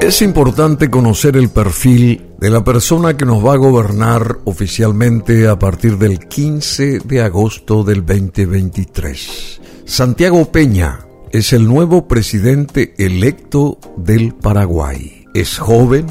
Es importante conocer el perfil de la persona que nos va a gobernar oficialmente a partir del 15 de agosto del 2023. Santiago Peña es el nuevo presidente electo del Paraguay. Es joven,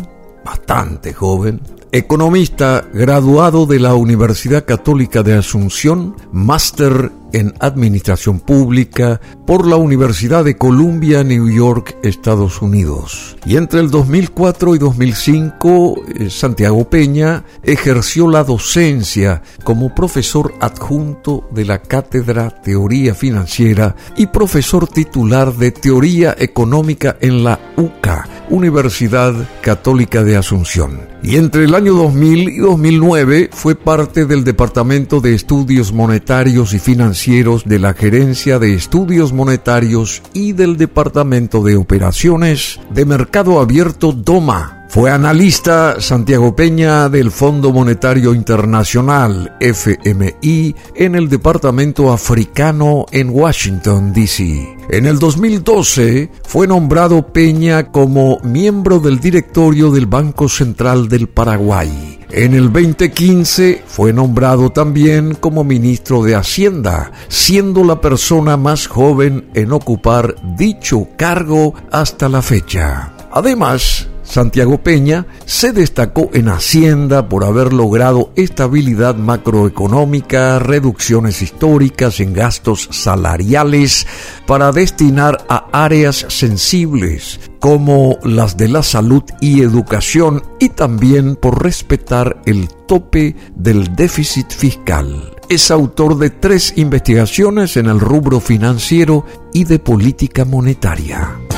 bastante joven, economista graduado de la Universidad Católica de Asunción, máster en Administración Pública por la Universidad de Columbia, New York, Estados Unidos. Y entre el 2004 y 2005, eh, Santiago Peña ejerció la docencia como profesor adjunto de la Cátedra Teoría Financiera y profesor titular de Teoría Económica en la UCA, Universidad Católica de Asunción. Y entre el año 2000 y 2009 fue parte del Departamento de Estudios Monetarios y Financieros de la Gerencia de Estudios Monetarios y del Departamento de Operaciones de Mercado Abierto DOMA. Fue analista Santiago Peña del Fondo Monetario Internacional, FMI, en el Departamento Africano en Washington, D.C. En el 2012 fue nombrado Peña como miembro del directorio del Banco Central del Paraguay. En el 2015 fue nombrado también como ministro de Hacienda, siendo la persona más joven en ocupar dicho cargo hasta la fecha. Además, Santiago Peña se destacó en Hacienda por haber logrado estabilidad macroeconómica, reducciones históricas en gastos salariales para destinar a áreas sensibles como las de la salud y educación y también por respetar el tope del déficit fiscal. Es autor de tres investigaciones en el rubro financiero y de política monetaria.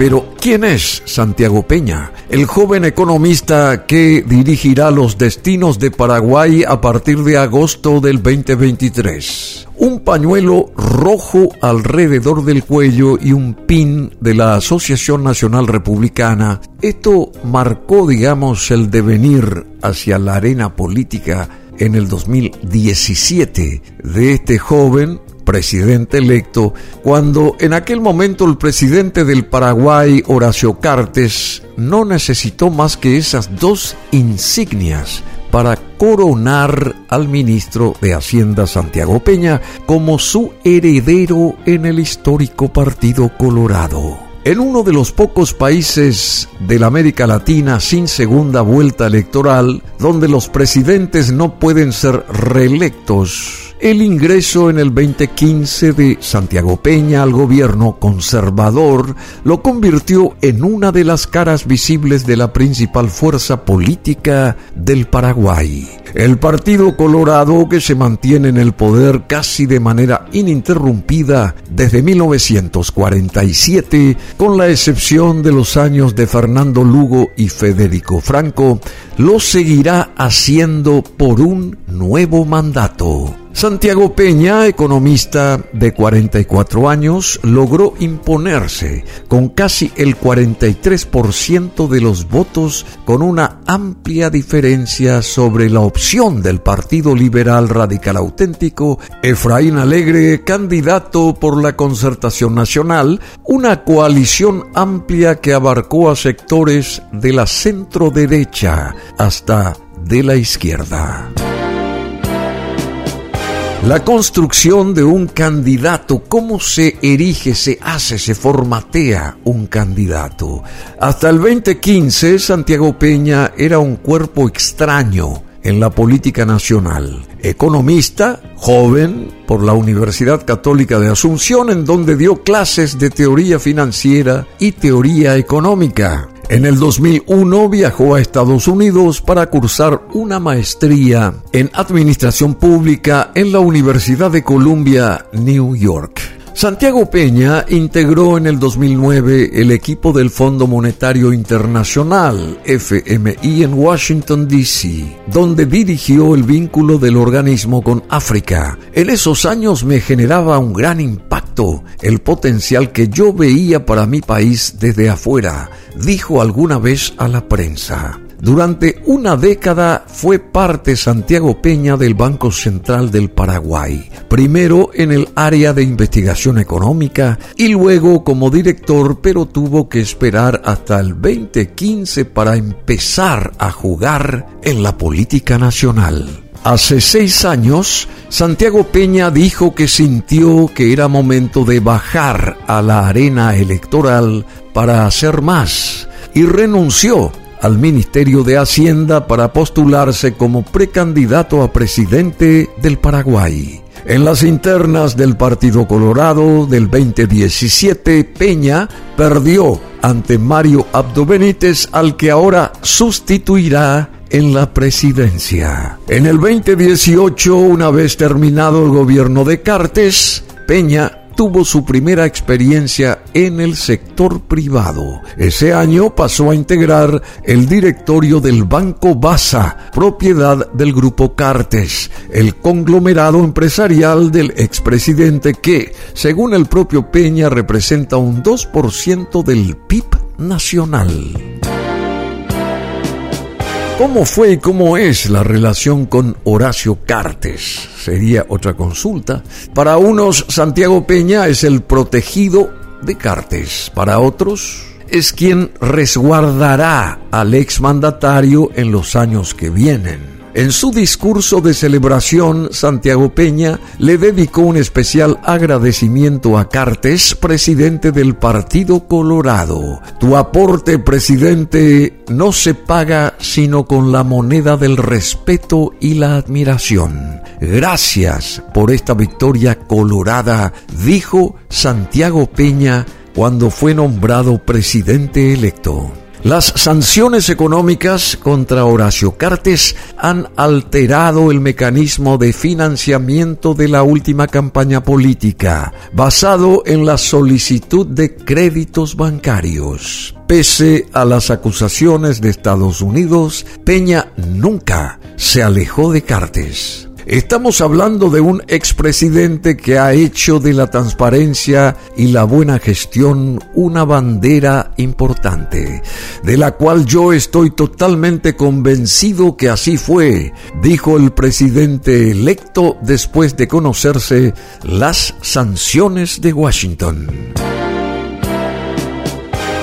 Pero, ¿quién es Santiago Peña? El joven economista que dirigirá los destinos de Paraguay a partir de agosto del 2023. Un pañuelo rojo alrededor del cuello y un pin de la Asociación Nacional Republicana. Esto marcó, digamos, el devenir hacia la arena política en el 2017 de este joven presidente electo, cuando en aquel momento el presidente del Paraguay, Horacio Cartes, no necesitó más que esas dos insignias para coronar al ministro de Hacienda Santiago Peña como su heredero en el histórico Partido Colorado. En uno de los pocos países de la América Latina sin segunda vuelta electoral, donde los presidentes no pueden ser reelectos, el ingreso en el 2015 de Santiago Peña al gobierno conservador lo convirtió en una de las caras visibles de la principal fuerza política del Paraguay. El Partido Colorado, que se mantiene en el poder casi de manera ininterrumpida desde 1947, con la excepción de los años de Fernando Lugo y Federico Franco, lo seguirá haciendo por un nuevo mandato. Santiago Peña, economista de 44 años, logró imponerse con casi el 43% de los votos con una amplia diferencia sobre la opción del Partido Liberal Radical Auténtico, Efraín Alegre, candidato por la Concertación Nacional, una coalición amplia que abarcó a sectores de la centro derecha hasta de la izquierda. La construcción de un candidato, cómo se erige, se hace, se formatea un candidato. Hasta el 2015, Santiago Peña era un cuerpo extraño en la política nacional. Economista, joven, por la Universidad Católica de Asunción, en donde dio clases de teoría financiera y teoría económica. En el 2001 viajó a Estados Unidos para cursar una maestría en Administración Pública en la Universidad de Columbia, New York. Santiago Peña integró en el 2009 el equipo del Fondo Monetario Internacional, FMI, en Washington, D.C., donde dirigió el vínculo del organismo con África. En esos años me generaba un gran impacto el potencial que yo veía para mi país desde afuera, dijo alguna vez a la prensa. Durante una década fue parte Santiago Peña del Banco Central del Paraguay, primero en el área de investigación económica y luego como director, pero tuvo que esperar hasta el 2015 para empezar a jugar en la política nacional. Hace seis años, Santiago Peña dijo que sintió que era momento de bajar a la arena electoral para hacer más y renunció al Ministerio de Hacienda para postularse como precandidato a presidente del Paraguay. En las internas del Partido Colorado del 2017, Peña perdió ante Mario Abdo Benítez, al que ahora sustituirá en la presidencia. En el 2018, una vez terminado el gobierno de Cartes, Peña tuvo su primera experiencia en el sector privado. Ese año pasó a integrar el directorio del Banco Basa, propiedad del grupo Cartes, el conglomerado empresarial del expresidente que, según el propio Peña, representa un 2% del PIB nacional. ¿Cómo fue y cómo es la relación con Horacio Cartes? Sería otra consulta. Para unos, Santiago Peña es el protegido de Cartes. Para otros, es quien resguardará al exmandatario en los años que vienen. En su discurso de celebración, Santiago Peña le dedicó un especial agradecimiento a Cartes, presidente del Partido Colorado. Tu aporte, presidente, no se paga sino con la moneda del respeto y la admiración. Gracias por esta victoria colorada, dijo Santiago Peña cuando fue nombrado presidente electo. Las sanciones económicas contra Horacio Cartes han alterado el mecanismo de financiamiento de la última campaña política, basado en la solicitud de créditos bancarios. Pese a las acusaciones de Estados Unidos, Peña nunca se alejó de Cartes. Estamos hablando de un expresidente que ha hecho de la transparencia y la buena gestión una bandera importante, de la cual yo estoy totalmente convencido que así fue, dijo el presidente electo después de conocerse las sanciones de Washington.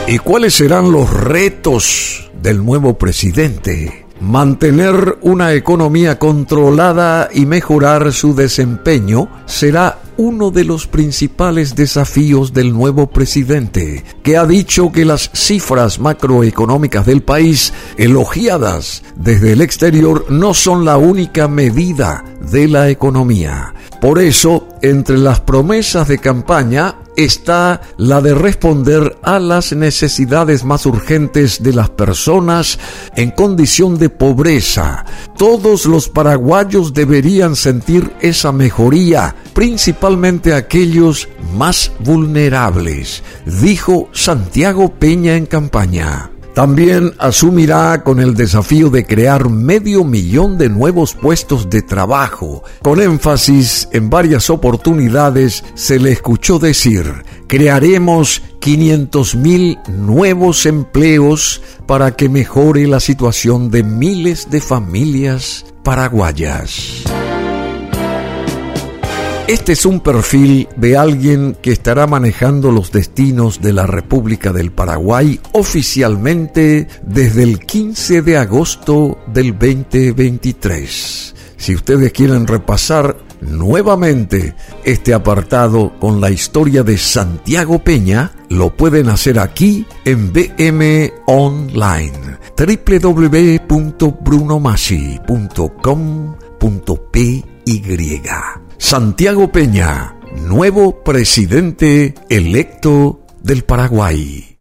¿Y cuáles serán los retos del nuevo presidente? Mantener una economía controlada y mejorar su desempeño será uno de los principales desafíos del nuevo presidente, que ha dicho que las cifras macroeconómicas del país, elogiadas desde el exterior, no son la única medida de la economía. Por eso, entre las promesas de campaña está la de responder a las necesidades más urgentes de las personas en condición de pobreza. Todos los paraguayos deberían sentir esa mejoría, principalmente aquellos más vulnerables, dijo Santiago Peña en campaña. También asumirá con el desafío de crear medio millón de nuevos puestos de trabajo. Con énfasis en varias oportunidades se le escuchó decir, crearemos 500 mil nuevos empleos para que mejore la situación de miles de familias paraguayas. Este es un perfil de alguien que estará manejando los destinos de la República del Paraguay oficialmente desde el 15 de agosto del 2023. Si ustedes quieren repasar nuevamente este apartado con la historia de Santiago Peña, lo pueden hacer aquí en BM Online www.brunomasi.com.py Santiago Peña, nuevo presidente electo del Paraguay.